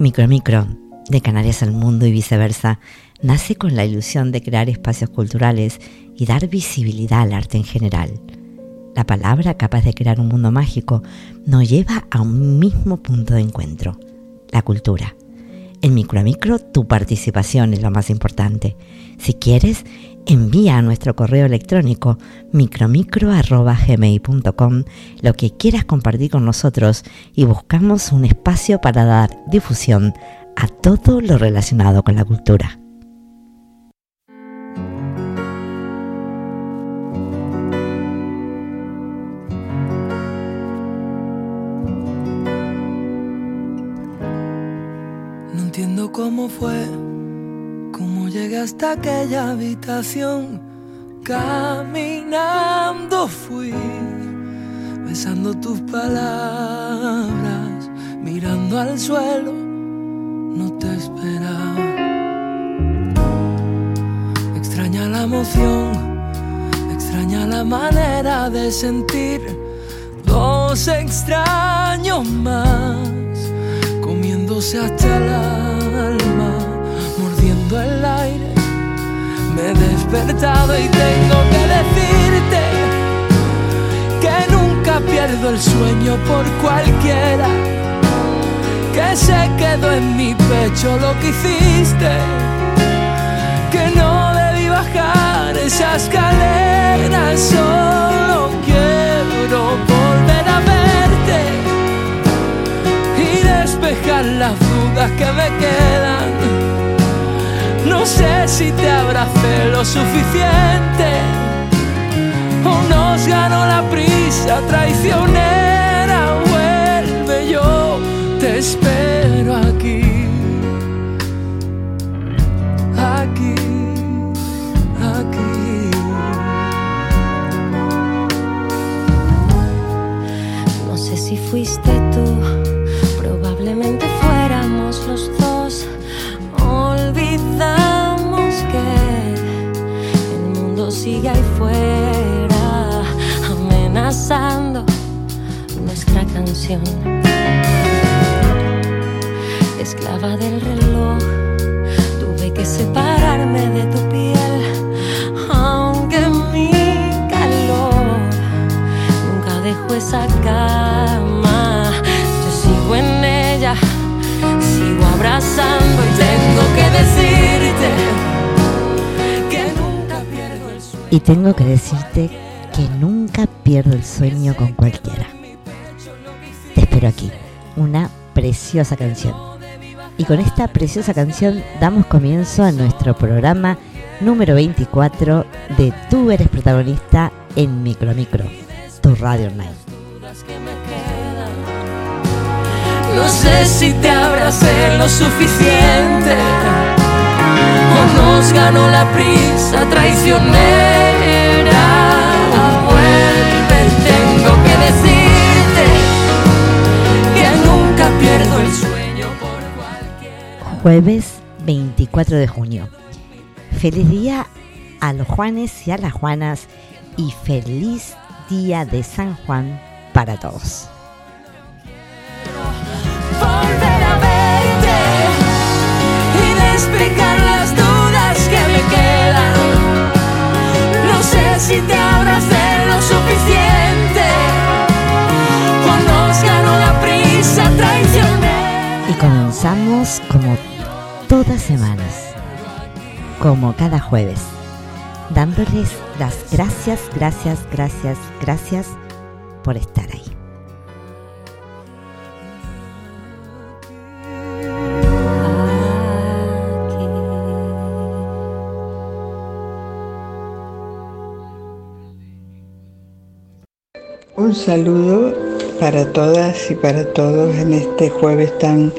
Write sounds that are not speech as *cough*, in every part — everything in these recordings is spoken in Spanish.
Micromicro, de Canarias al mundo y viceversa, nace con la ilusión de crear espacios culturales y dar visibilidad al arte en general. La palabra capaz de crear un mundo mágico nos lleva a un mismo punto de encuentro, la cultura. En Micromicro tu participación es lo más importante. Si quieres, envía a nuestro correo electrónico micromicro.gmail.com lo que quieras compartir con nosotros y buscamos un espacio para dar difusión a todo lo relacionado con la cultura. No entiendo cómo fue hasta aquella habitación, caminando fui, besando tus palabras, mirando al suelo, no te esperaba. Extraña la emoción, extraña la manera de sentir dos extraños más, comiéndose hasta el alma el aire. Me he despertado y tengo que decirte que nunca pierdo el sueño por cualquiera. Que se quedó en mi pecho lo que hiciste. Que no debí bajar esa escalera. Solo quiero volver a verte y despejar las dudas que me quedan no sé si te abracé lo suficiente o nos ganó la prisa traicionera. Esclava del reloj, tuve que separarme de tu piel, aunque mi calor nunca dejó esa cama. Yo sigo en ella, sigo abrazando y tengo que decirte y tengo que decirte que nunca pierdo el sueño con cualquiera. Te espero aquí, una preciosa canción. Y con esta preciosa canción damos comienzo a nuestro programa número 24 de Tú eres protagonista en Micromicro, tu radio online. No sé si te abracé lo suficiente nos ganó la prisa traicionera. Vuelve, tengo que decirte pierdo el sueño por cualquier. Jueves 24 de junio. Feliz día a los Juanes y a las Juanas y feliz día de San Juan para todos. Todas semanas, como cada jueves, dándoles las gracias, gracias, gracias, gracias por estar ahí. Un saludo para todas y para todos en este jueves tan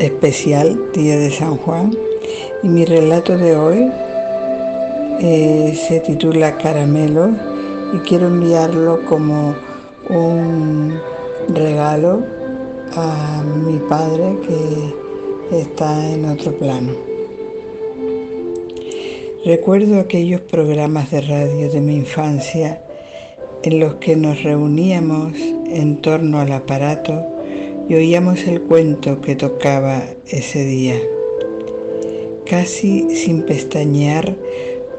especial, Día de San Juan. Y mi relato de hoy eh, se titula Caramelo y quiero enviarlo como un regalo a mi padre que está en otro plano. Recuerdo aquellos programas de radio de mi infancia en los que nos reuníamos en torno al aparato y oíamos el cuento que tocaba ese día. Casi sin pestañear,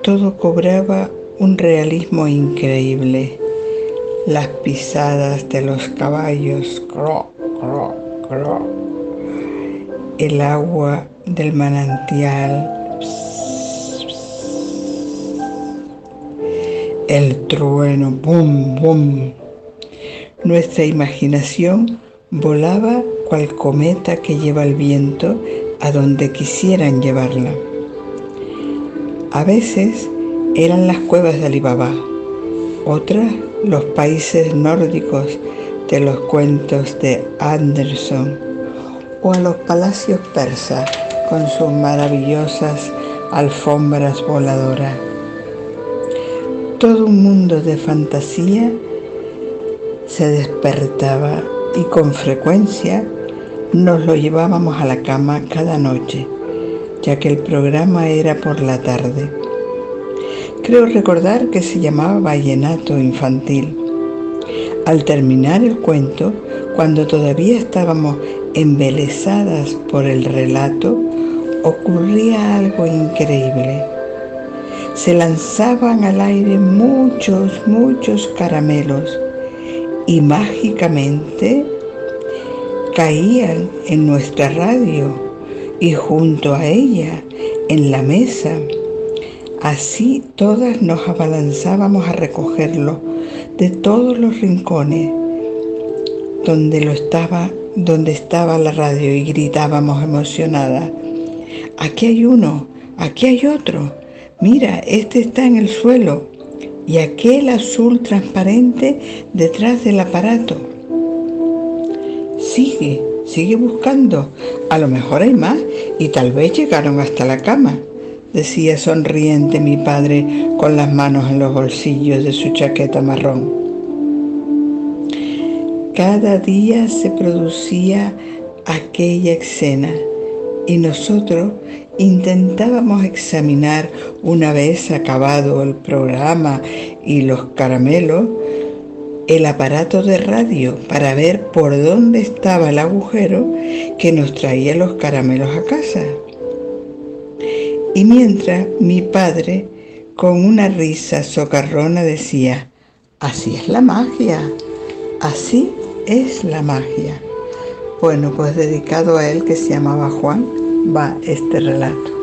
todo cobraba un realismo increíble. Las pisadas de los caballos, cro, cro, cro. El agua del manantial, el trueno, bum, bum. Nuestra imaginación volaba cual cometa que lleva el viento a donde quisieran llevarla. A veces eran las cuevas de Alibaba, otras los países nórdicos de los cuentos de Anderson o a los palacios persas con sus maravillosas alfombras voladoras. Todo un mundo de fantasía se despertaba y con frecuencia nos lo llevábamos a la cama cada noche, ya que el programa era por la tarde. Creo recordar que se llamaba Vallenato Infantil. Al terminar el cuento, cuando todavía estábamos embelesadas por el relato, ocurría algo increíble. Se lanzaban al aire muchos, muchos caramelos y mágicamente caían en nuestra radio y junto a ella en la mesa. Así todas nos abalanzábamos a recogerlo de todos los rincones donde lo estaba, donde estaba la radio y gritábamos emocionadas. Aquí hay uno, aquí hay otro. Mira, este está en el suelo y aquel azul transparente detrás del aparato. Sigue, sigue buscando. A lo mejor hay más y tal vez llegaron hasta la cama, decía sonriente mi padre con las manos en los bolsillos de su chaqueta marrón. Cada día se producía aquella escena y nosotros intentábamos examinar una vez acabado el programa y los caramelos el aparato de radio para ver por dónde estaba el agujero que nos traía los caramelos a casa. Y mientras mi padre, con una risa socarrona, decía, así es la magia, así es la magia. Bueno, pues dedicado a él que se llamaba Juan, va este relato.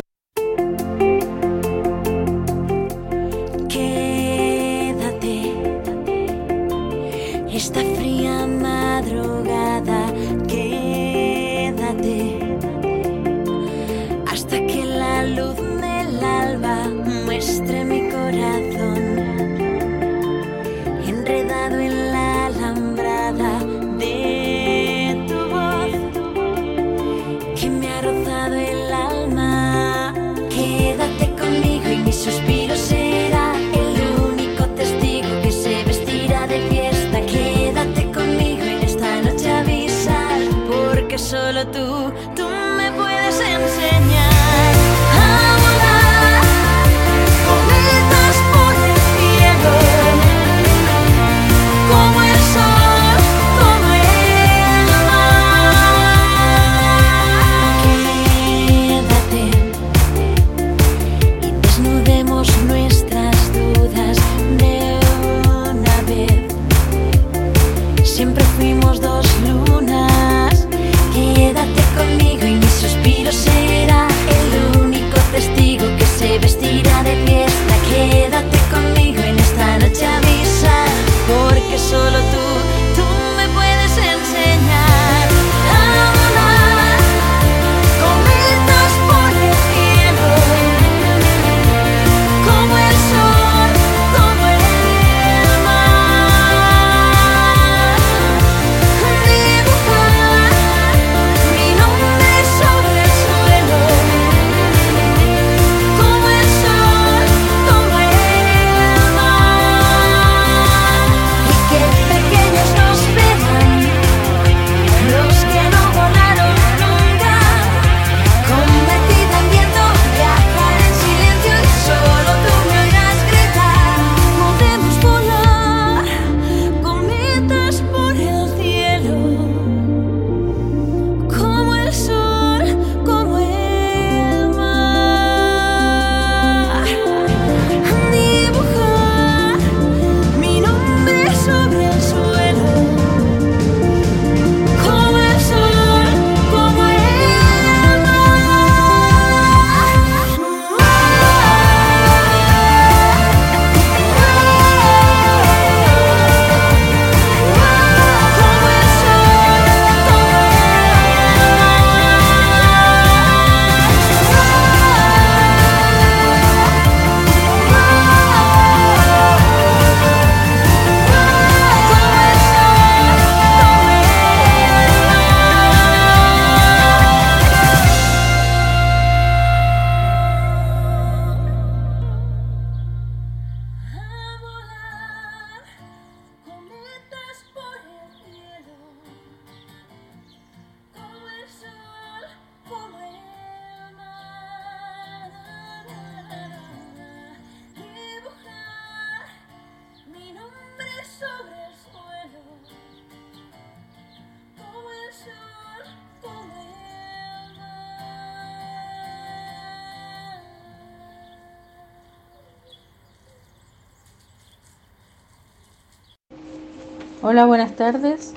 Hola, buenas tardes.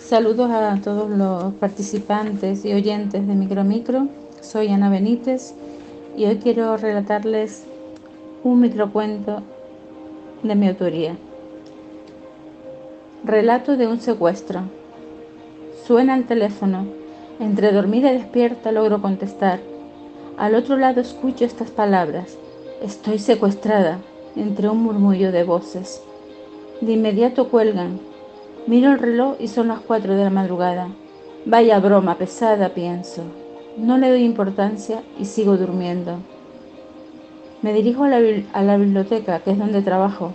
Saludos a todos los participantes y oyentes de Micromicro. Soy Ana Benítez y hoy quiero relatarles un microcuento de mi autoría. Relato de un secuestro. Suena el teléfono. Entre dormida y despierta logro contestar. Al otro lado escucho estas palabras. Estoy secuestrada entre un murmullo de voces. De inmediato cuelgan. Miro el reloj y son las cuatro de la madrugada. Vaya broma pesada, pienso. No le doy importancia y sigo durmiendo. Me dirijo a la, a la biblioteca, que es donde trabajo.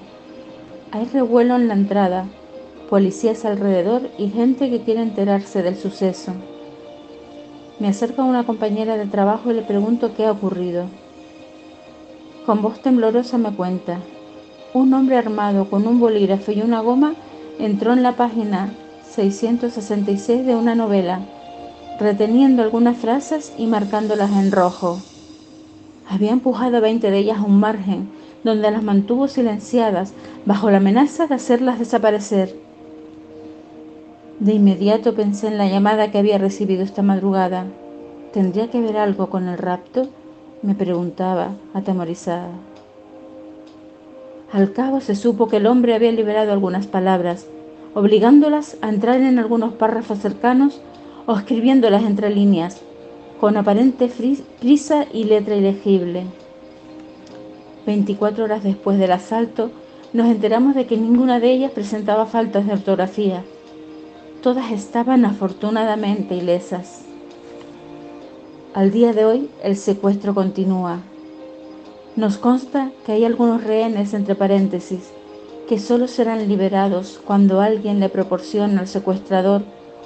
Hay revuelo en la entrada, policías alrededor y gente que quiere enterarse del suceso. Me acerco a una compañera de trabajo y le pregunto qué ha ocurrido. Con voz temblorosa me cuenta. Un hombre armado con un bolígrafo y una goma entró en la página 666 de una novela, reteniendo algunas frases y marcándolas en rojo. Había empujado a 20 de ellas a un margen, donde las mantuvo silenciadas, bajo la amenaza de hacerlas desaparecer. De inmediato pensé en la llamada que había recibido esta madrugada. ¿Tendría que ver algo con el rapto? me preguntaba, atemorizada. Al cabo se supo que el hombre había liberado algunas palabras, obligándolas a entrar en algunos párrafos cercanos o escribiéndolas entre líneas, con aparente prisa y letra ilegible. Veinticuatro horas después del asalto, nos enteramos de que ninguna de ellas presentaba faltas de ortografía. Todas estaban afortunadamente ilesas. Al día de hoy el secuestro continúa. Nos consta que hay algunos rehenes entre paréntesis que solo serán liberados cuando alguien le proporcione al secuestrador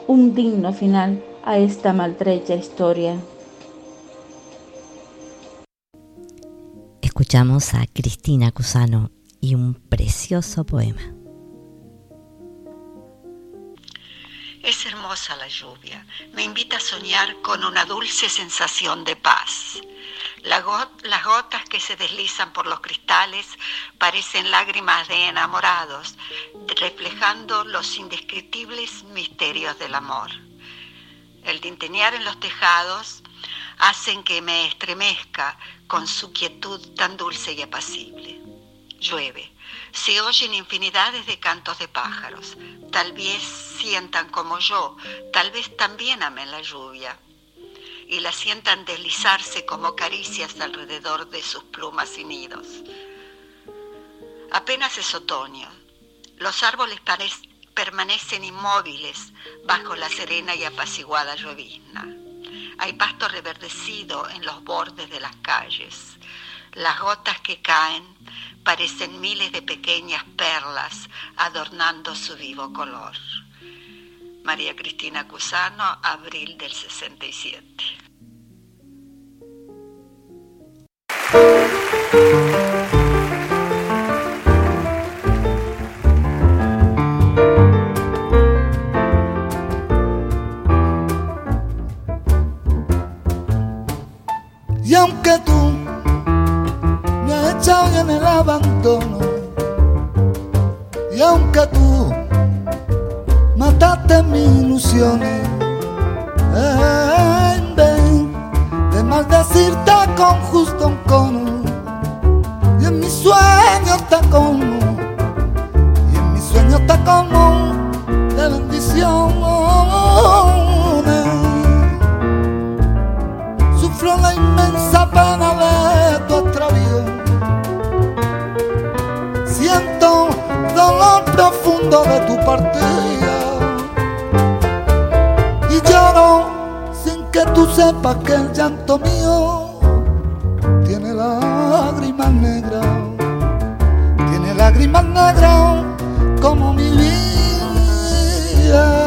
un digno final a esta maltrecha historia. Escuchamos a Cristina Cusano y un precioso poema. Es hermosa la lluvia, me invita a soñar con una dulce sensación de paz. las gotas que se deslizan por los cristales parecen lágrimas de enamorados, reflejando los indescriptibles misterios del amor. El tintenear en los tejados hacen que me estremezca con su quietud tan dulce y apacible. Llueve, se oyen infinidades de cantos de pájaros. Tal vez sientan como yo, tal vez también amen la lluvia y la sientan deslizarse como caricias alrededor de sus plumas y nidos. Apenas es otoño. Los árboles permanecen inmóviles bajo la serena y apaciguada llovizna. Hay pasto reverdecido en los bordes de las calles. Las gotas que caen parecen miles de pequeñas perlas adornando su vivo color. María Cristina Cusano, abril del 67. Y aunque tú me has echado en el abandono, y aunque tú mataste mis ilusiones, en vez de maldecirte con justo un cono, y en mis sueños te como, y en mis sueños te como de bendición. Sufro la inmensa pena de tu extravío. Siento dolor profundo de tu partida. Sin que tú sepas que el llanto mío tiene lágrimas negras. Tiene lágrimas negras como mi vida.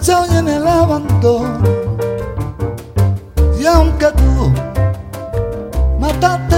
estoy en el abandono. Y aunque tú mataste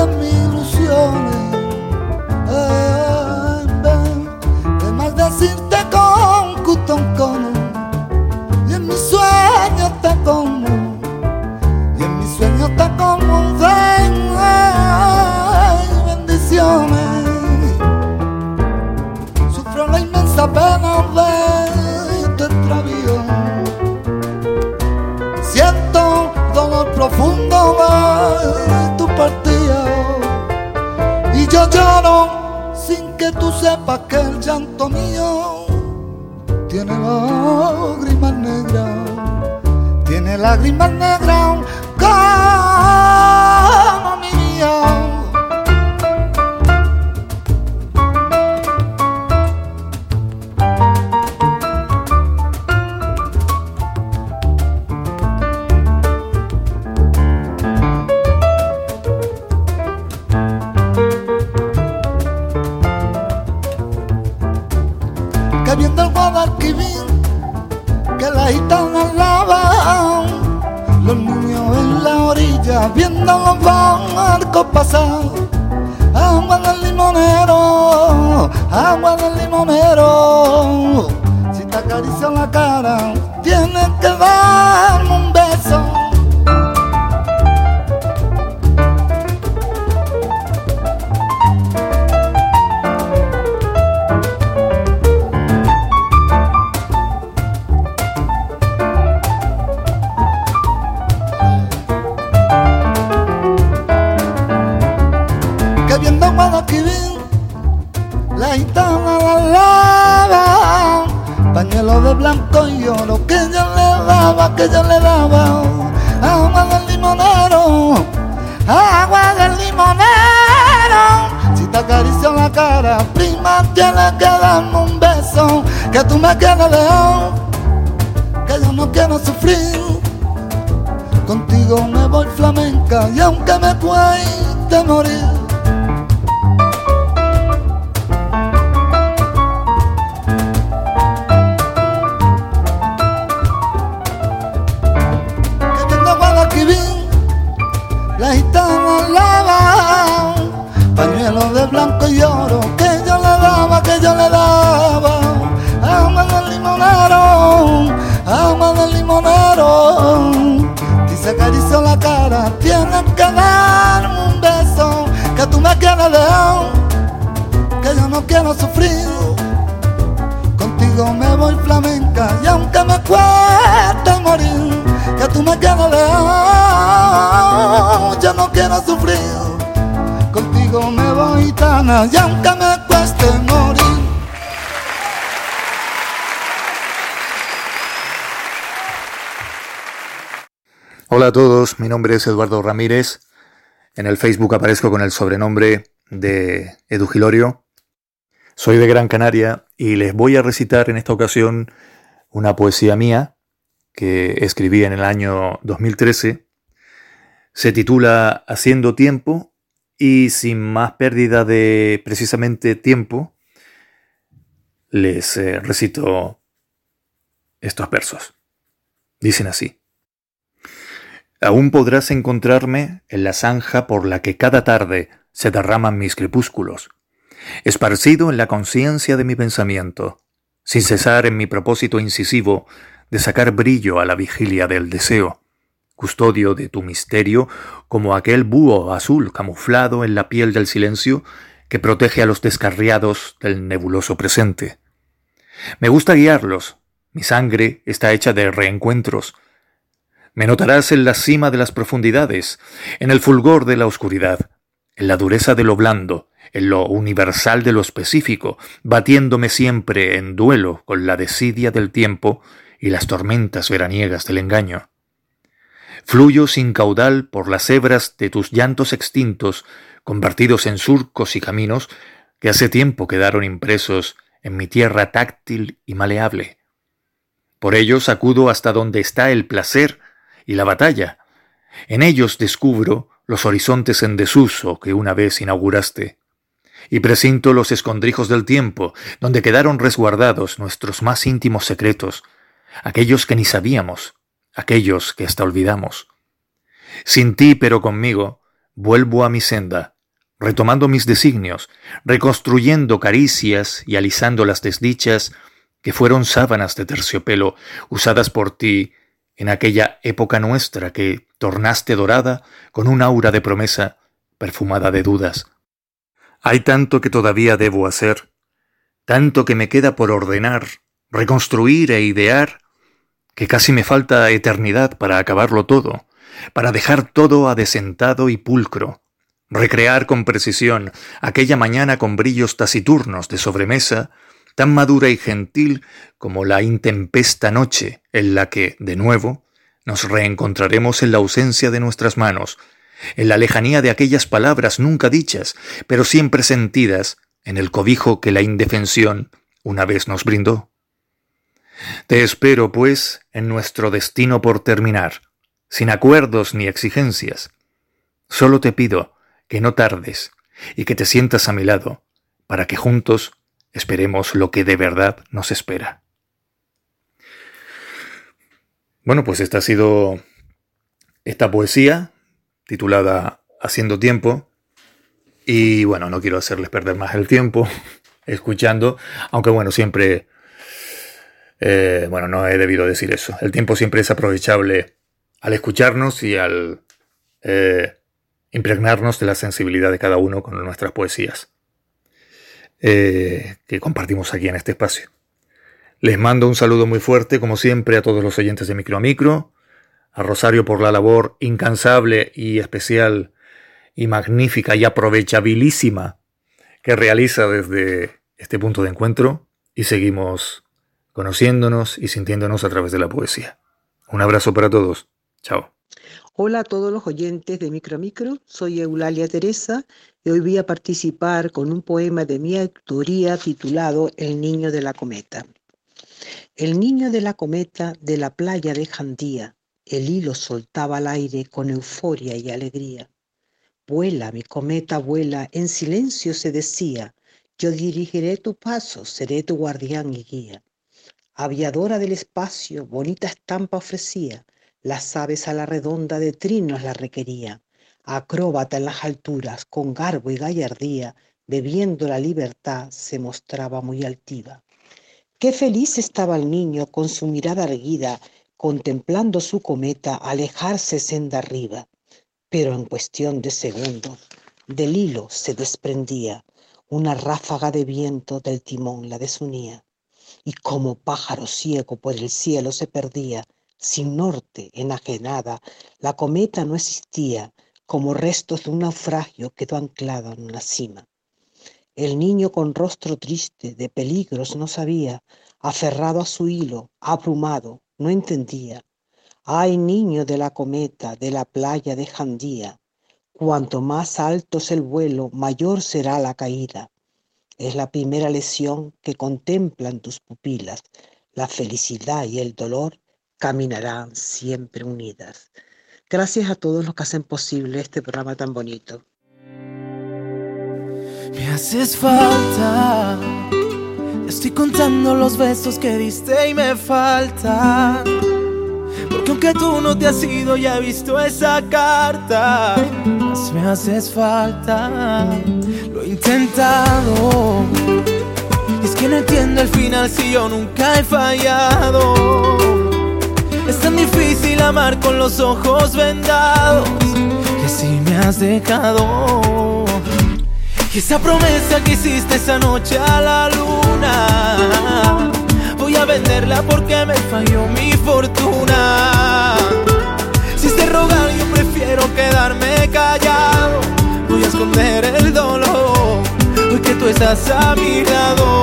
que tú sepas que el llanto mío tiene lágrimas negras, tiene lágrimas negras de blanco y oro que yo le daba, que yo le daba. Agua del limonero, agua del limonero. Si te acaricio la cara, prima, tienes que darme un beso. Que tú me quieres león, que yo no quiero sufrir. Contigo me voy flamenca y aunque me cueste morir. Quiero sufrir. Contigo me voy flamenca y aunque me cueste morir, que tú me quieres león, yo no quiero sufrir contigo me voy tan y aunque me cueste morir. Hola a todos, mi nombre es Eduardo Ramírez. En el Facebook aparezco con el sobrenombre de Edu Gilorio. Soy de Gran Canaria y les voy a recitar en esta ocasión una poesía mía que escribí en el año 2013. Se titula Haciendo tiempo y sin más pérdida de precisamente tiempo, les eh, recito estos versos. Dicen así. Aún podrás encontrarme en la zanja por la que cada tarde se derraman mis crepúsculos, esparcido en la conciencia de mi pensamiento, sin cesar en mi propósito incisivo de sacar brillo a la vigilia del deseo custodio de tu misterio, como aquel búho azul camuflado en la piel del silencio que protege a los descarriados del nebuloso presente. Me gusta guiarlos, mi sangre está hecha de reencuentros. Me notarás en la cima de las profundidades, en el fulgor de la oscuridad, en la dureza de lo blando, en lo universal de lo específico, batiéndome siempre en duelo con la desidia del tiempo y las tormentas veraniegas del engaño. Fluyo sin caudal por las hebras de tus llantos extintos, convertidos en surcos y caminos que hace tiempo quedaron impresos en mi tierra táctil y maleable. Por ellos acudo hasta donde está el placer y la batalla. En ellos descubro los horizontes en desuso que una vez inauguraste. Y presinto los escondrijos del tiempo, donde quedaron resguardados nuestros más íntimos secretos, aquellos que ni sabíamos, aquellos que hasta olvidamos. Sin ti, pero conmigo, vuelvo a mi senda, retomando mis designios, reconstruyendo caricias y alisando las desdichas que fueron sábanas de terciopelo usadas por ti en aquella época nuestra que tornaste dorada con un aura de promesa perfumada de dudas. Hay tanto que todavía debo hacer, tanto que me queda por ordenar, reconstruir e idear, que casi me falta eternidad para acabarlo todo, para dejar todo adesentado y pulcro, recrear con precisión aquella mañana con brillos taciturnos de sobremesa, tan madura y gentil como la intempesta noche en la que, de nuevo, nos reencontraremos en la ausencia de nuestras manos, en la lejanía de aquellas palabras nunca dichas, pero siempre sentidas en el cobijo que la indefensión una vez nos brindó. Te espero, pues, en nuestro destino por terminar, sin acuerdos ni exigencias. Solo te pido que no tardes y que te sientas a mi lado, para que juntos esperemos lo que de verdad nos espera. Bueno, pues esta ha sido esta poesía titulada Haciendo tiempo. Y bueno, no quiero hacerles perder más el tiempo *laughs* escuchando, aunque bueno, siempre, eh, bueno, no he debido decir eso. El tiempo siempre es aprovechable al escucharnos y al eh, impregnarnos de la sensibilidad de cada uno con nuestras poesías eh, que compartimos aquí en este espacio. Les mando un saludo muy fuerte, como siempre, a todos los oyentes de Micro a Micro, a Rosario por la labor incansable y especial y magnífica y aprovechabilísima que realiza desde este punto de encuentro y seguimos conociéndonos y sintiéndonos a través de la poesía. Un abrazo para todos. Chao. Hola a todos los oyentes de Micro Micro, soy Eulalia Teresa y hoy voy a participar con un poema de mi autoría titulado El niño de la cometa. El niño de la cometa de la playa de Jandía el hilo soltaba al aire con euforia y alegría. Vuela, mi cometa, vuela, en silencio se decía, yo dirigiré tu paso, seré tu guardián y guía. Aviadora del espacio, bonita estampa ofrecía, las aves a la redonda de trinos la requería. Acróbata en las alturas, con garbo y gallardía, bebiendo la libertad, se mostraba muy altiva. Qué feliz estaba el niño con su mirada erguida contemplando su cometa alejarse senda arriba, pero en cuestión de segundos del hilo se desprendía una ráfaga de viento del timón la desunía, y como pájaro ciego por el cielo se perdía, sin norte, enajenada, la cometa no existía, como restos de un naufragio quedó anclada en una cima. El niño con rostro triste de peligros no sabía, aferrado a su hilo, abrumado, no entendía. Ay, niño de la cometa, de la playa de Jandía, cuanto más alto es el vuelo, mayor será la caída. Es la primera lesión que contemplan tus pupilas. La felicidad y el dolor caminarán siempre unidas. Gracias a todos los que hacen posible este programa tan bonito. Me haces falta Estoy contando los besos que diste y me falta. Porque aunque tú no te has ido, ya he visto esa carta. Más me haces falta. Lo he intentado. Y es que no entiendo el final si yo nunca he fallado. Es tan difícil amar con los ojos vendados. Que si me has dejado. Y esa promesa que hiciste esa noche a la voy a venderla porque me falló mi fortuna. Si te rogar, yo prefiero quedarme callado. Voy a esconder el dolor, hoy tú estás a mi lado.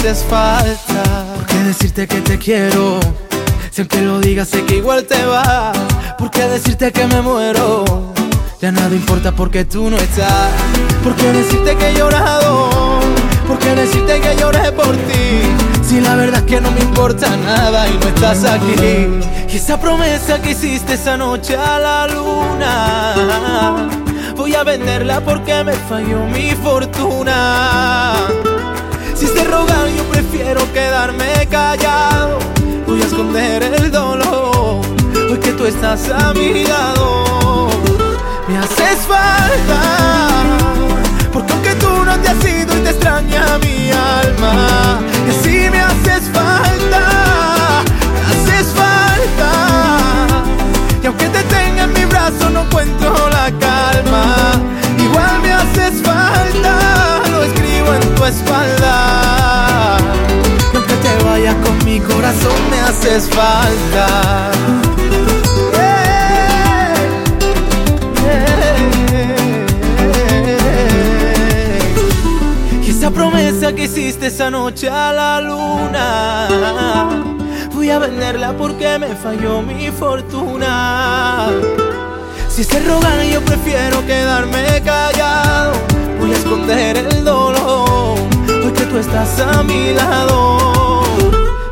Haces falta. ¿Por qué decirte que te quiero? Si aunque lo digas sé que igual te va. ¿Por qué decirte que me muero? Ya nada importa porque tú no estás. ¿Por qué decirte que he llorado? ¿Por qué decirte que lloré por ti? Si la verdad es que no me importa nada y no estás aquí. Y esa promesa que hiciste esa noche a la luna, voy a venderla porque me falló mi fortuna. Si es de rogar, yo prefiero quedarme callado. Voy a esconder el dolor. Hoy que tú estás a mi lado, me haces falta. Porque aunque tú no te has ido y te extraña mi alma, y así me haces falta. Me haces falta. Y aunque te tenga en mi brazo, no encuentro la calma. Igual me haces falta. Lo escribo en tu espalda. Y aunque te vayas con mi corazón, me haces falta. Y esa promesa que hiciste esa noche a la luna. Voy a venderla porque me falló mi fortuna. Si se rogar, yo prefiero quedarme callado. A mi lado.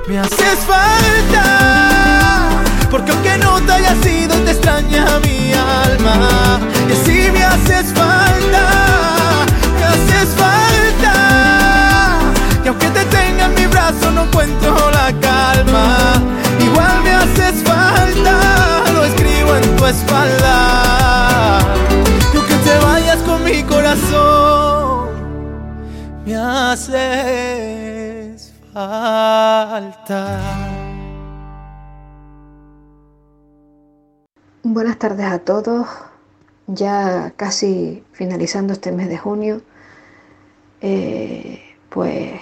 Me haces falta, porque aunque no te haya sido, te extraña mi alma. Y así me haces falta, me haces falta. Y aunque te tenga en mi brazo, no encuentro la calma. Igual me haces falta, lo escribo en tu espalda. Falta. Buenas tardes a todos. Ya casi finalizando este mes de junio, eh, pues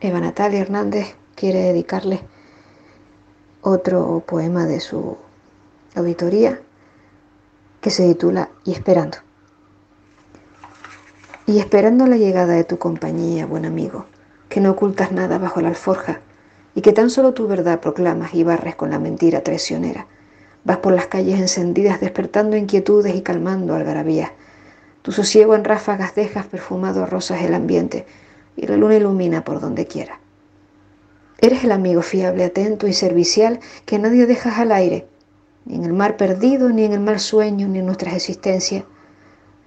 Eva Natalia Hernández quiere dedicarle otro poema de su auditoría que se titula Y esperando. Y esperando la llegada de tu compañía, buen amigo, que no ocultas nada bajo la alforja y que tan solo tu verdad proclamas y barres con la mentira traicionera. Vas por las calles encendidas despertando inquietudes y calmando algarabías. Tu sosiego en ráfagas dejas perfumado a rosas el ambiente y la luna ilumina por donde quiera. Eres el amigo fiable, atento y servicial que nadie dejas al aire, ni en el mar perdido, ni en el mal sueño, ni en nuestras existencias.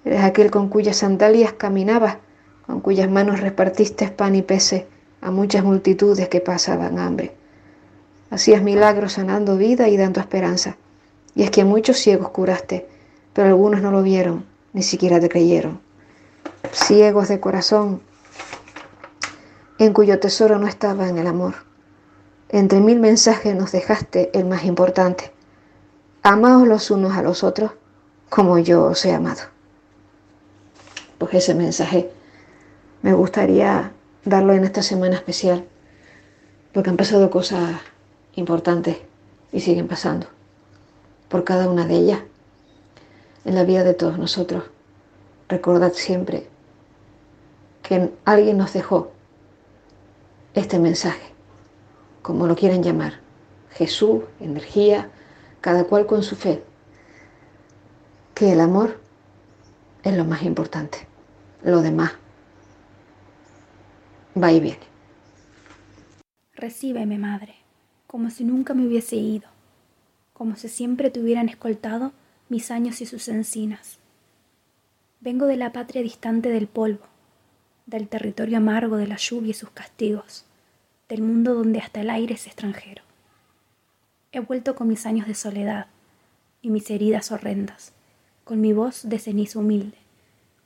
Eres aquel con cuyas sandalias caminabas, con cuyas manos repartiste pan y peces a muchas multitudes que pasaban hambre. Hacías milagros sanando vida y dando esperanza. Y es que muchos ciegos curaste, pero algunos no lo vieron, ni siquiera te creyeron. Ciegos de corazón, en cuyo tesoro no estaba en el amor. Entre mil mensajes nos dejaste el más importante. Amaos los unos a los otros como yo os he amado. Pues ese mensaje me gustaría darlo en esta semana especial, porque han pasado cosas importantes y siguen pasando por cada una de ellas en la vida de todos nosotros. Recordad siempre que alguien nos dejó este mensaje, como lo quieran llamar, Jesús, energía, cada cual con su fe, que el amor es lo más importante, lo demás va y viene. Recíbeme, madre, como si nunca me hubiese ido, como si siempre te hubieran escoltado mis años y sus encinas. Vengo de la patria distante del polvo, del territorio amargo de la lluvia y sus castigos, del mundo donde hasta el aire es extranjero. He vuelto con mis años de soledad y mis heridas horrendas, con mi voz de ceniza humilde,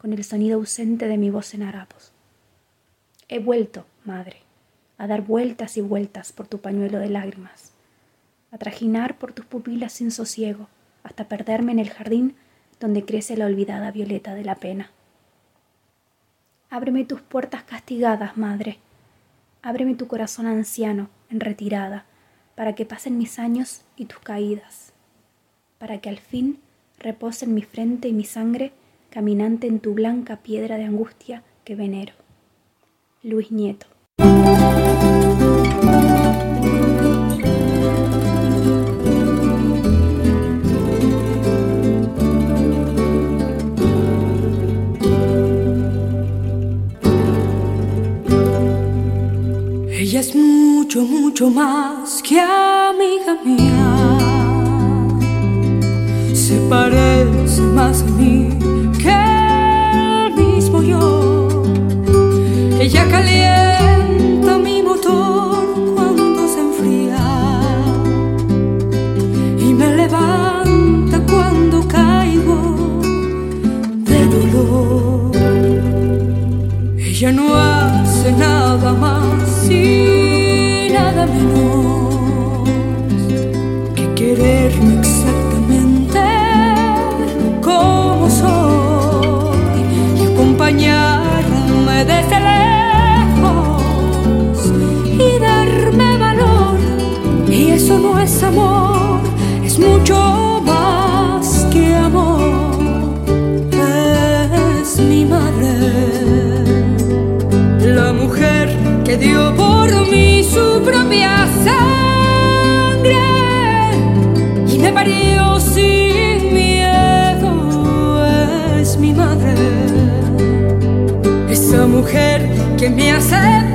con el sonido ausente de mi voz en harapos. He vuelto, madre, a dar vueltas y vueltas por tu pañuelo de lágrimas, a trajinar por tus pupilas sin sosiego, hasta perderme en el jardín donde crece la olvidada violeta de la pena. Ábreme tus puertas castigadas, madre. Ábreme tu corazón anciano, en retirada, para que pasen mis años y tus caídas, para que al fin reposen mi frente y mi sangre caminante en tu blanca piedra de angustia que venero. Luis Nieto. Ella es mucho, mucho más que amiga mía. Se parece más a mí que el mismo yo. Ella calienta mi motor cuando se enfría y me levanta cuando caigo de dolor. Ella no hace nada más y nada menos dio por mí su propia sangre y me parió sin miedo, es mi madre, esa mujer que me aceptó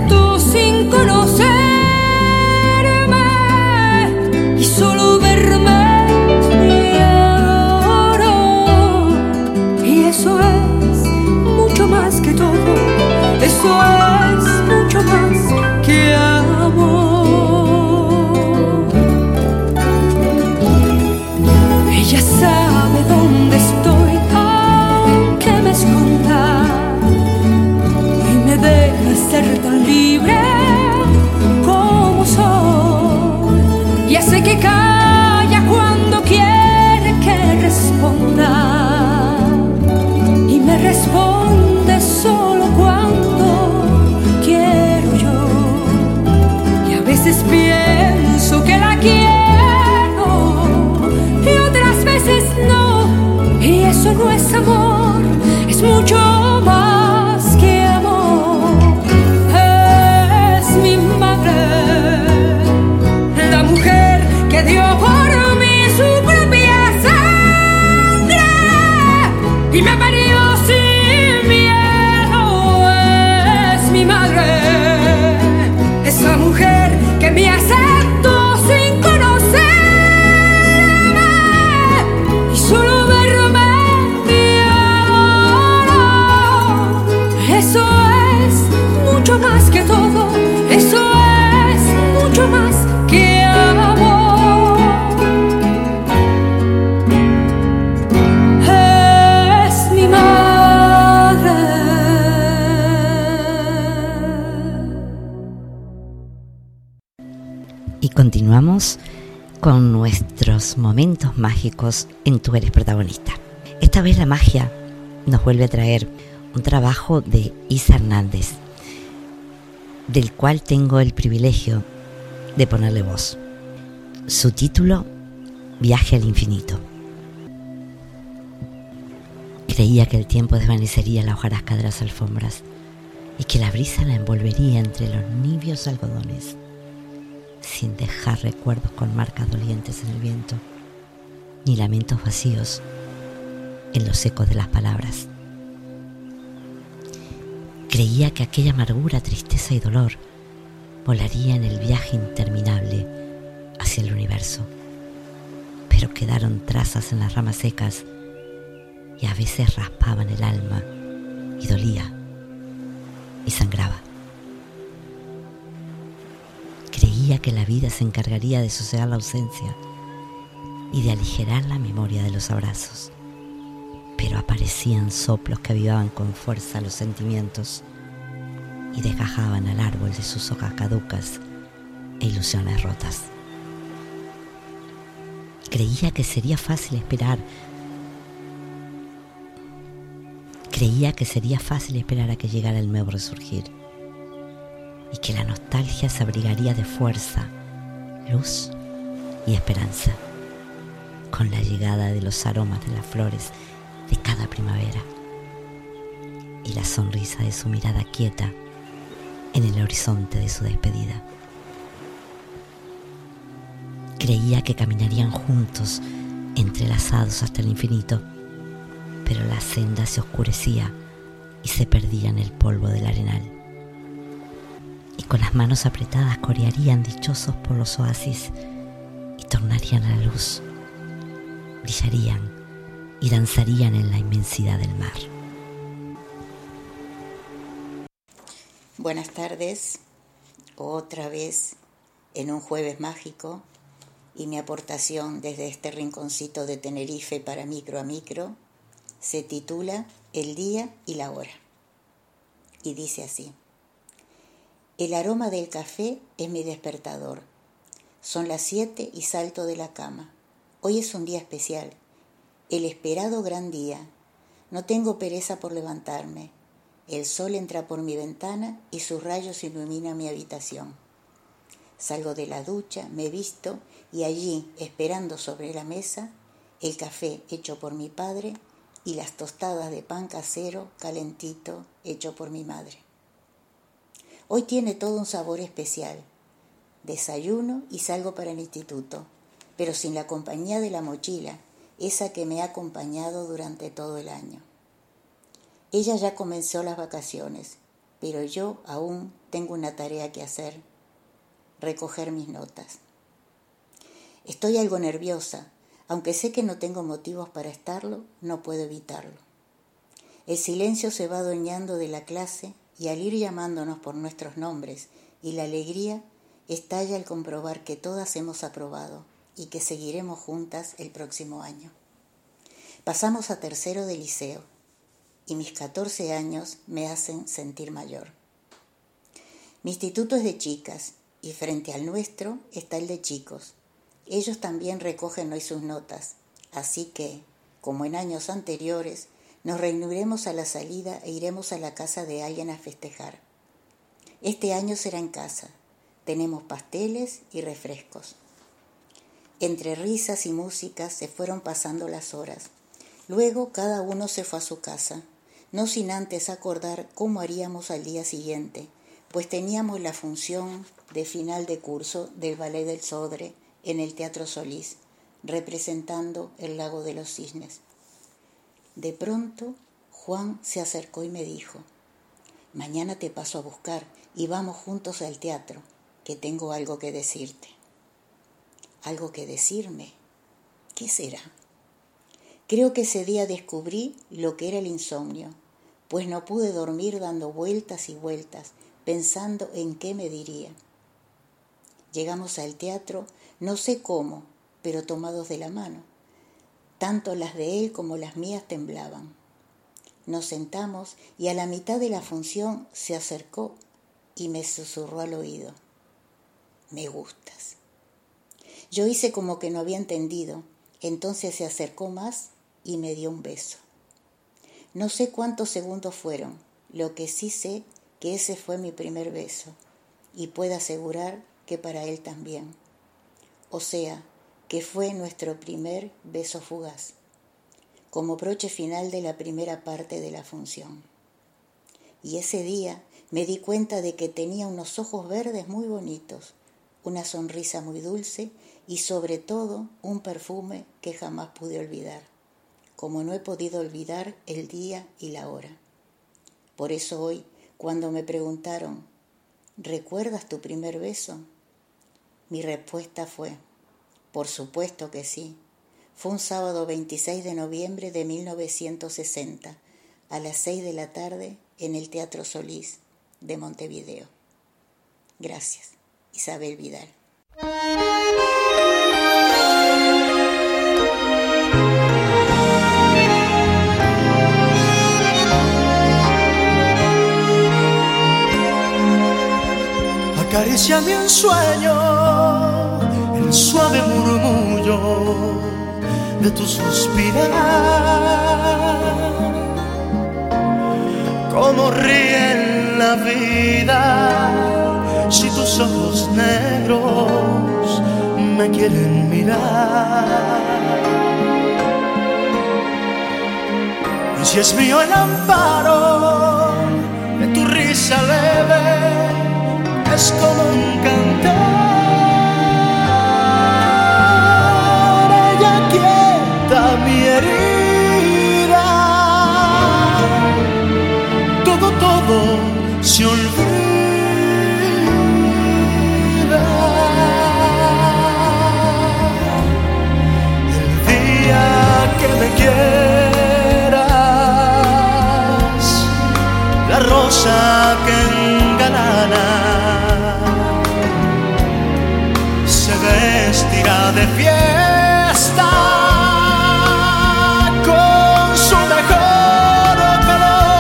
momentos mágicos en Tú eres protagonista. Esta vez la magia nos vuelve a traer un trabajo de Isa Hernández, del cual tengo el privilegio de ponerle voz. Su título, Viaje al infinito. Creía que el tiempo desvanecería la hojarasca de las alfombras y que la brisa la envolvería entre los nibios algodones sin dejar recuerdos con marcas dolientes en el viento, ni lamentos vacíos en los ecos de las palabras. Creía que aquella amargura, tristeza y dolor volaría en el viaje interminable hacia el universo, pero quedaron trazas en las ramas secas y a veces raspaban el alma y dolía y sangraba. Creía que la vida se encargaría de sosegar la ausencia y de aligerar la memoria de los abrazos. Pero aparecían soplos que avivaban con fuerza los sentimientos y desgajaban al árbol de sus hojas caducas e ilusiones rotas. Creía que sería fácil esperar. Creía que sería fácil esperar a que llegara el nuevo resurgir y que la nostalgia se abrigaría de fuerza, luz y esperanza con la llegada de los aromas de las flores de cada primavera y la sonrisa de su mirada quieta en el horizonte de su despedida. Creía que caminarían juntos, entrelazados hasta el infinito, pero la senda se oscurecía y se perdía en el polvo del arenal y con las manos apretadas corearían dichosos por los oasis y tornarían a la luz, brillarían y danzarían en la inmensidad del mar. Buenas tardes, otra vez en un jueves mágico y mi aportación desde este rinconcito de Tenerife para micro a micro se titula El día y la hora y dice así. El aroma del café es mi despertador. Son las siete y salto de la cama. Hoy es un día especial, el esperado gran día. No tengo pereza por levantarme. El sol entra por mi ventana y sus rayos iluminan mi habitación. Salgo de la ducha, me visto y allí, esperando sobre la mesa, el café hecho por mi padre, y las tostadas de pan casero calentito hecho por mi madre. Hoy tiene todo un sabor especial. Desayuno y salgo para el instituto, pero sin la compañía de la mochila, esa que me ha acompañado durante todo el año. Ella ya comenzó las vacaciones, pero yo aún tengo una tarea que hacer, recoger mis notas. Estoy algo nerviosa, aunque sé que no tengo motivos para estarlo, no puedo evitarlo. El silencio se va adueñando de la clase y al ir llamándonos por nuestros nombres y la alegría estalla al comprobar que todas hemos aprobado y que seguiremos juntas el próximo año. Pasamos a tercero de liceo y mis 14 años me hacen sentir mayor. Mi instituto es de chicas y frente al nuestro está el de chicos. Ellos también recogen hoy sus notas, así que, como en años anteriores, nos reuniremos a la salida e iremos a la casa de alguien a festejar. Este año será en casa. Tenemos pasteles y refrescos. Entre risas y músicas se fueron pasando las horas. Luego cada uno se fue a su casa, no sin antes acordar cómo haríamos al día siguiente, pues teníamos la función de final de curso del Ballet del Sodre en el Teatro Solís, representando el lago de los cisnes. De pronto, Juan se acercó y me dijo, mañana te paso a buscar y vamos juntos al teatro, que tengo algo que decirte. ¿Algo que decirme? ¿Qué será? Creo que ese día descubrí lo que era el insomnio, pues no pude dormir dando vueltas y vueltas, pensando en qué me diría. Llegamos al teatro, no sé cómo, pero tomados de la mano. Tanto las de él como las mías temblaban. Nos sentamos y a la mitad de la función se acercó y me susurró al oído. Me gustas. Yo hice como que no había entendido, entonces se acercó más y me dio un beso. No sé cuántos segundos fueron, lo que sí sé que ese fue mi primer beso y puedo asegurar que para él también. O sea, que fue nuestro primer beso fugaz, como broche final de la primera parte de la función. Y ese día me di cuenta de que tenía unos ojos verdes muy bonitos, una sonrisa muy dulce y sobre todo un perfume que jamás pude olvidar, como no he podido olvidar el día y la hora. Por eso hoy, cuando me preguntaron, ¿recuerdas tu primer beso? Mi respuesta fue, por supuesto que sí. Fue un sábado 26 de noviembre de 1960, a las 6 de la tarde, en el Teatro Solís de Montevideo. Gracias, Isabel Vidal. Acaricia mi ensueño, el suave murmullo de tu suspirar. Como ríe la vida si tus ojos negros me quieren mirar. Y si es mío el amparo de tu risa leve es como un cantar. Rosa que engalana de fiesta con su mejor color.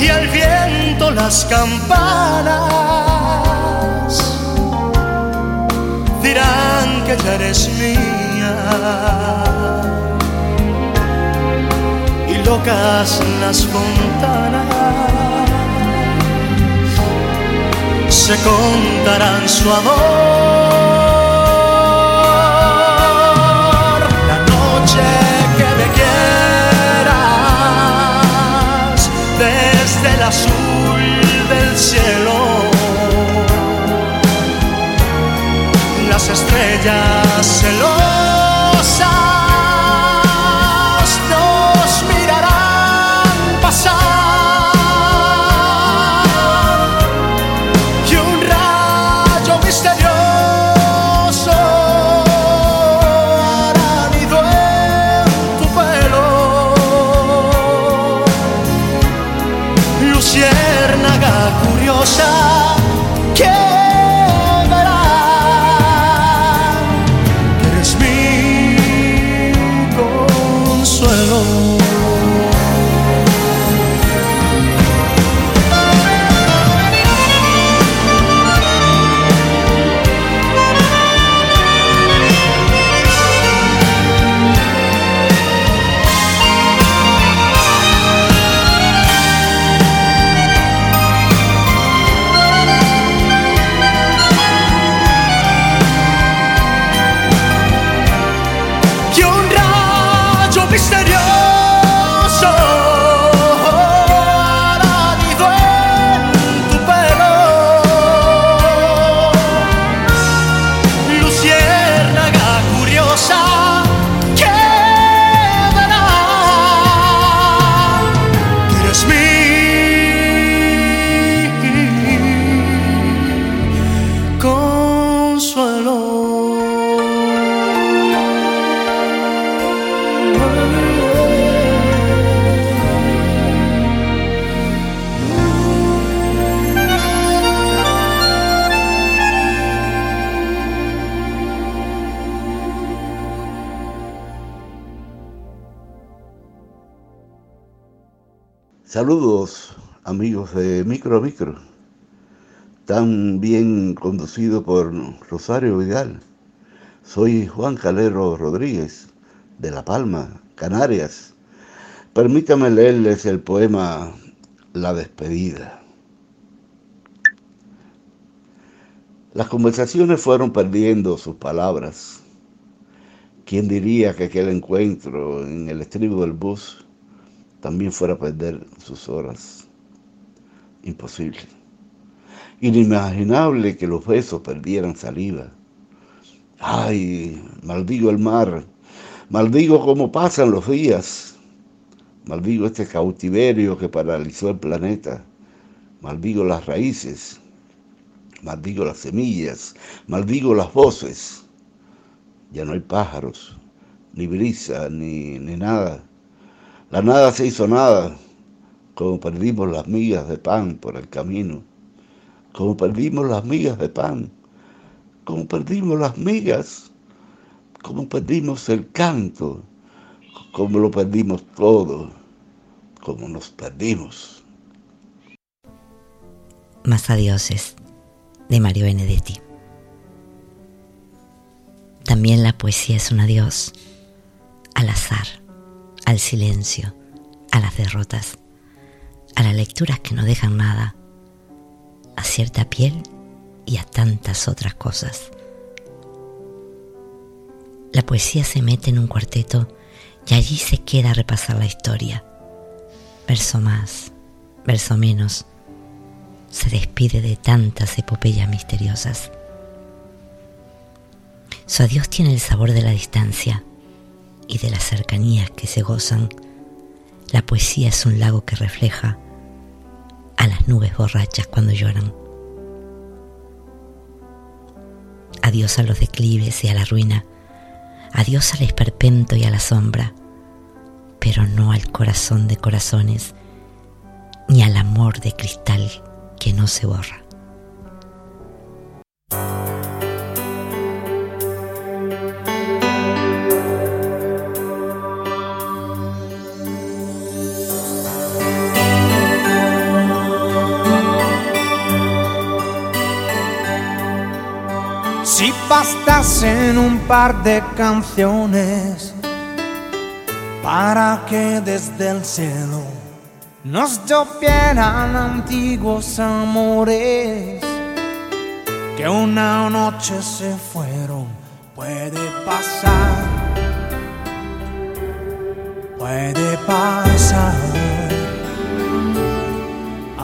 Y al viento las campanas dirán que ya eres mía las fontanas se contarán su amor. La noche que me quieras desde el azul del cielo, las estrellas se Micro Micro, tan bien conducido por Rosario Vidal. Soy Juan Calero Rodríguez, de La Palma, Canarias. Permítame leerles el poema La despedida. Las conversaciones fueron perdiendo sus palabras. ¿Quién diría que aquel encuentro en el estribo del bus también fuera a perder sus horas? Imposible. Inimaginable que los besos perdieran saliva. Ay, maldigo el mar, maldigo cómo pasan los días, maldigo este cautiverio que paralizó el planeta, maldigo las raíces, maldigo las semillas, maldigo las voces. Ya no hay pájaros, ni brisa, ni, ni nada. La nada se hizo nada, como perdimos las migas de pan por el camino, como perdimos las migas de pan, como perdimos las migas, como perdimos el canto, como lo perdimos todo, como nos perdimos. Más adioses de Mario Benedetti. También la poesía es un adiós al azar, al silencio, a las derrotas, a las lecturas que no dejan nada, a cierta piel y a tantas otras cosas. La poesía se mete en un cuarteto y allí se queda a repasar la historia. Verso más, verso menos, se despide de tantas epopeyas misteriosas. Su adiós tiene el sabor de la distancia y de las cercanías que se gozan. La poesía es un lago que refleja a las nubes borrachas cuando lloran. Adiós a los declives y a la ruina. Adiós al esperpento y a la sombra, pero no al corazón de corazones, ni al amor de cristal que no se borra. Bastasen un par de canciones para que desde el cielo nos llovieran antiguos amores que una noche se fueron, puede pasar, puede pasar.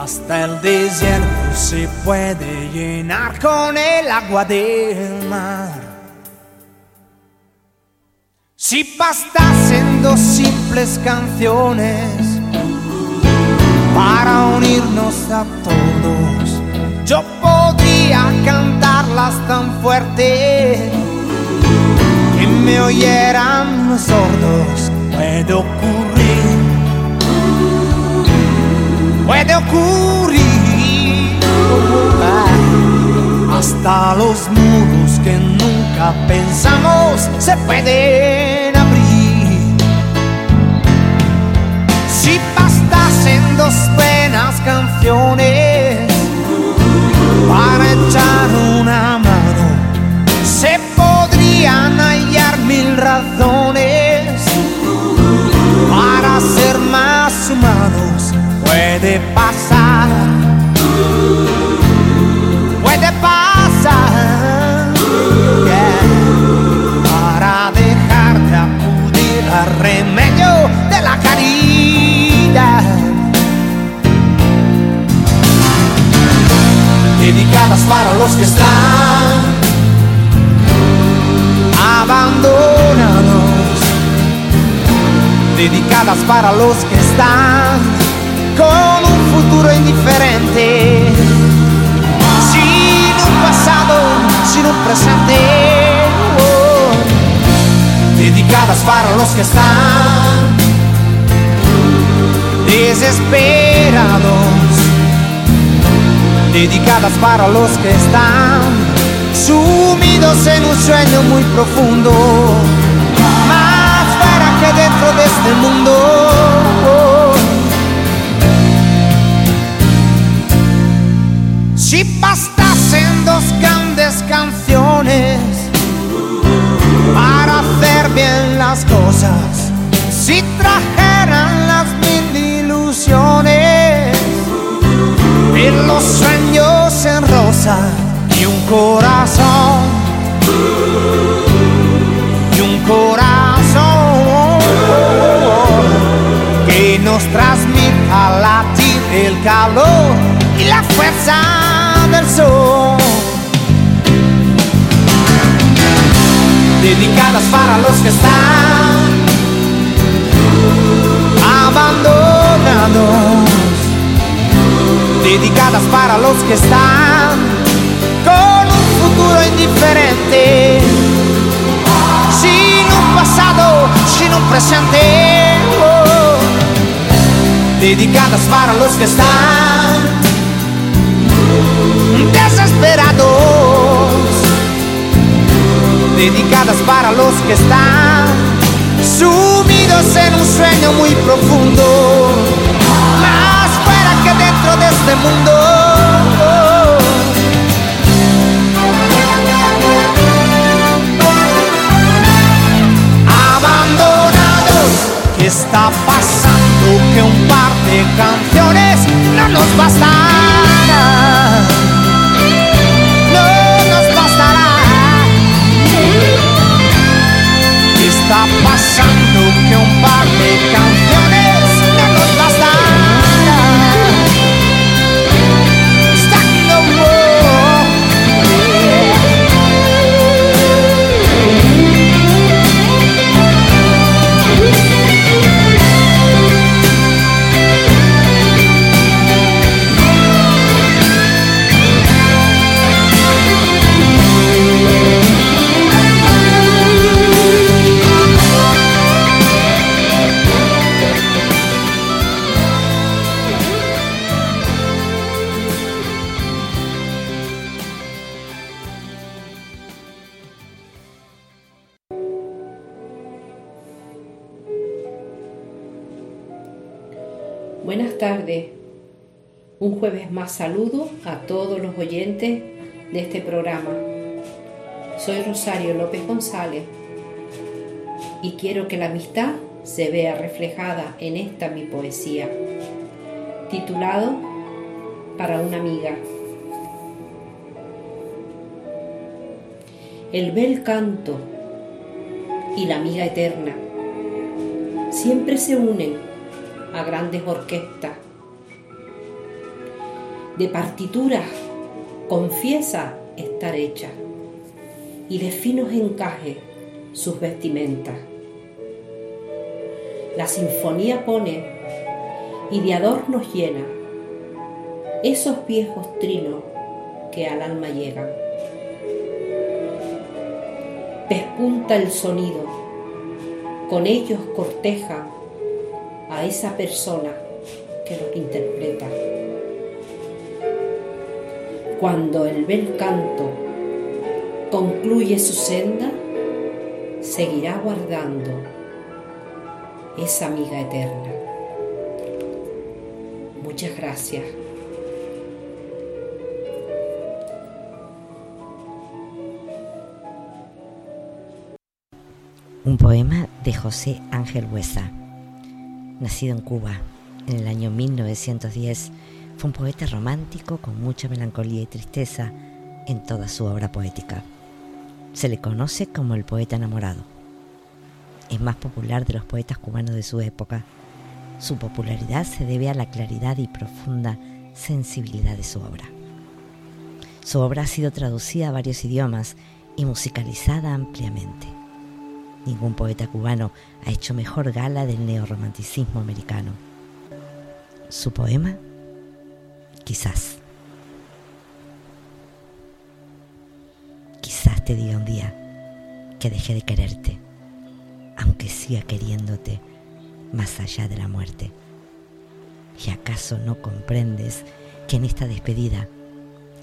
Hasta el desierto se puede llenar con el agua del mar. Si bastasen dos simples canciones para unirnos a todos, yo podría cantarlas tan fuerte que me oyeran los sordos. Puede ocurrir, puede ocurrir. Hasta los muros que nunca pensamos se pueden abrir. Si bastasen dos buenas canciones para echar una mano, se podrían hallar mil razones para los que están con un futuro indiferente, sin un pasado, sin un presente, oh. dedicadas para los que están desesperados dedicadas para los que están sumidos en un sueño muy profundo, de este mundo. Si bastasen dos grandes canciones para hacer bien las cosas, si trajeran las mil ilusiones en los sueños en rosa y un corazón nos transmita latir el calor y la fuerza del sol. Dedicadas para los que están abandonados. Dedicadas para los que están dedicadas para los que están desesperados, dedicadas para los que están sumidos en un sueño muy profundo que dentro de este mundo. Abandonados, ¿qué está? Que un par de canciones no nos bastará. No nos bastará. ¿Qué está pasando? Que un par de canciones saludo a todos los oyentes de este programa. Soy Rosario López González y quiero que la amistad se vea reflejada en esta mi poesía, titulado Para una amiga. El bel canto y la amiga eterna siempre se unen a grandes orquestas. De partituras confiesa estar hecha y de finos encajes sus vestimentas. La sinfonía pone y de adornos llena esos viejos trinos que al alma llegan. Despunta el sonido, con ellos corteja a esa persona que los interpreta. Cuando el bel canto concluye su senda, seguirá guardando esa amiga eterna. Muchas gracias. Un poema de José Ángel Huesa. Nacido en Cuba en el año 1910, fue un poeta romántico con mucha melancolía y tristeza en toda su obra poética. Se le conoce como el poeta enamorado. Es más popular de los poetas cubanos de su época. Su popularidad se debe a la claridad y profunda sensibilidad de su obra. Su obra ha sido traducida a varios idiomas y musicalizada ampliamente. Ningún poeta cubano ha hecho mejor gala del neorromanticismo americano. Su poema, quizás. Quizás te diga un día que dejé de quererte, aunque siga queriéndote más allá de la muerte. ¿Y acaso no comprendes que en esta despedida,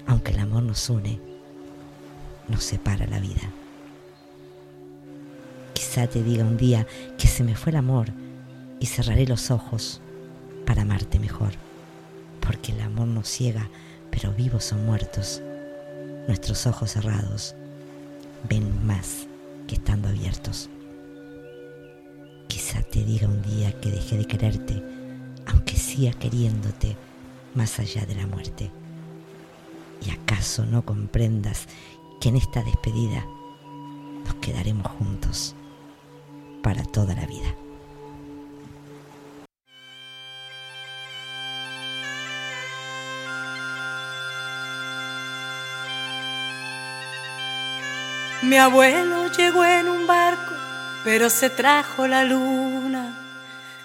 aunque el amor nos une, nos separa la vida? Quizá te diga un día que se me fue el amor y cerraré los ojos para amarte mejor, porque el amor nos ciega, pero vivos o muertos. Nuestros ojos cerrados ven más que estando abiertos. Quizá te diga un día que dejé de quererte, aunque siga queriéndote más allá de la muerte. ¿Y acaso no comprendas que en esta despedida nos quedaremos juntos? para toda la vida. Mi abuelo llegó en un barco, pero se trajo la luna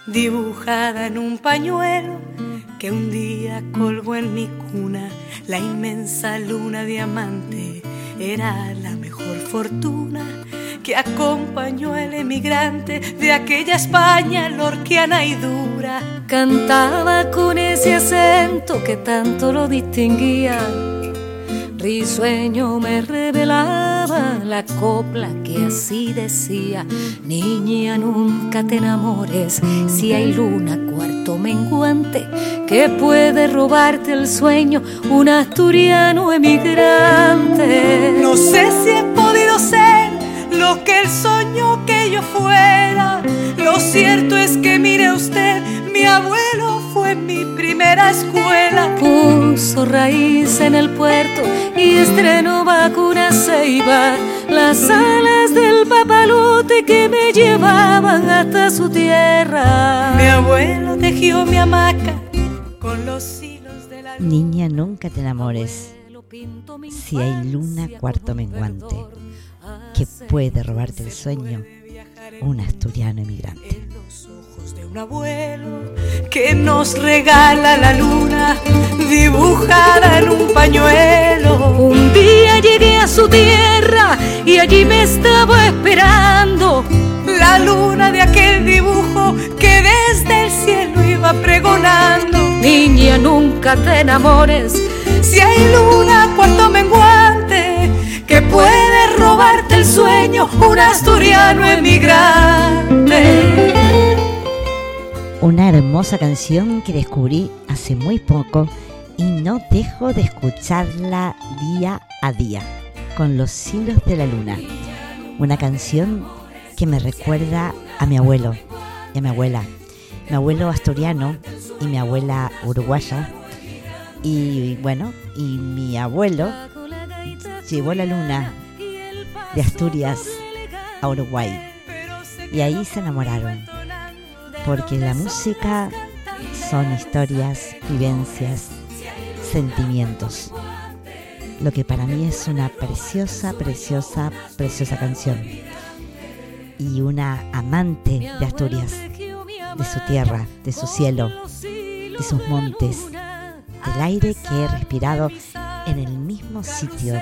dibujada en un pañuelo que un día colgó en mi cuna. La inmensa luna diamante era la mejor fortuna que acompañó el emigrante de aquella España lorquiana y dura. Cantaba con ese acento que tanto lo distinguía. Risueño me revelaba la copla que así decía, niña nunca te enamores, si hay luna cuarto menguante que puede robarte el sueño, un asturiano emigrante. No sé si he podido ser lo que él soñó que yo fuera. Lo cierto es que mire usted, mi abuelo fue mi primera escuela. Puso raíz en el puerto y estrenó vacuna ceiba. Las alas del papalote que me llevaban hasta su tierra. Mi abuelo tejió mi hamaca con los hilos de la Niña, nunca te enamores. Si hay luna, cuarto menguante que puede robarte el sueño un asturiano emigrante. Un abuelo que nos regala la luna dibujada en un pañuelo. Un día llegué a su tierra y allí me estaba esperando la luna de aquel dibujo que desde el cielo iba pregonando. Niña, nunca te enamores si hay luna cuarto menguante que puede robarte el sueño un asturiano emigrante. Una hermosa canción que descubrí hace muy poco y no dejo de escucharla día a día, con los hilos de la luna. Una canción que me recuerda a mi abuelo y a mi abuela. Mi abuelo asturiano y mi abuela uruguaya. Y bueno, y mi abuelo llevó la luna de Asturias a Uruguay. Y ahí se enamoraron. Porque la música son historias, vivencias, Sentimientos. Lo que para mí es una preciosa, preciosa, preciosa canción. Y una amante de Asturias, de su tierra, de su cielo, de sus montes, del aire que he respirado en el mismo sitio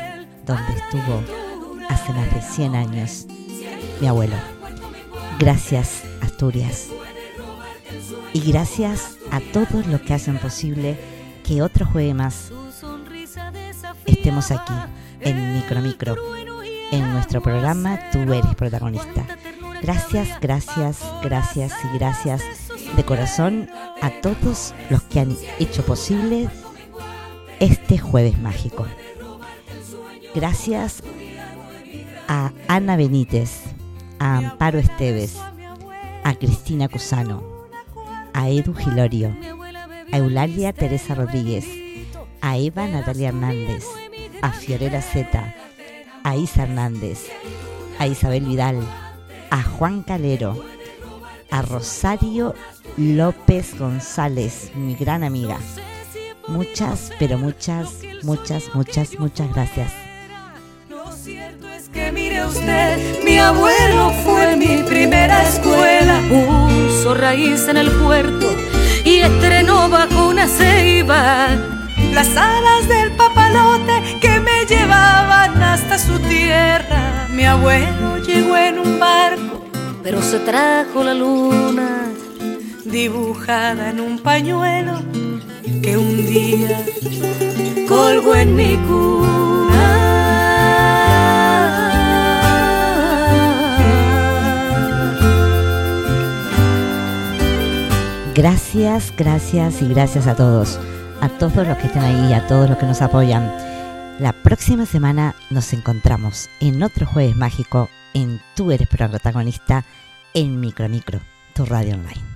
donde estuvo hace más de 100 años mi abuelo. Gracias, Asturias. Y gracias a todos los que hacen posible que otro jueves más estemos aquí en Micro Micro, en nuestro programa Tú eres protagonista. Gracias, gracias, gracias y gracias de corazón a todos los que han hecho posible este jueves mágico. Gracias a Ana Benítez, a Amparo Esteves, a Cristina Cusano, a Edu Gilorio, a Eulalia Teresa Rodríguez, a Eva Natalia Hernández, a Fiorella Zeta, a Isa Hernández, a Isabel Vidal, a Juan Calero, a Rosario López González, mi gran amiga. Muchas, pero muchas, muchas, muchas, muchas gracias que mire usted, mi abuelo fue mi primera escuela. Puso raíz en el puerto y estrenó bajo una ceiba. Las alas del papalote que me llevaban hasta su tierra. Mi abuelo llegó en un barco, pero se trajo la luna dibujada en un pañuelo que un día colgó en mi cuna. Gracias, gracias y gracias a todos, a todos los que están ahí, a todos los que nos apoyan. La próxima semana nos encontramos en otro jueves mágico en Tú eres protagonista en Micro Micro, tu radio online.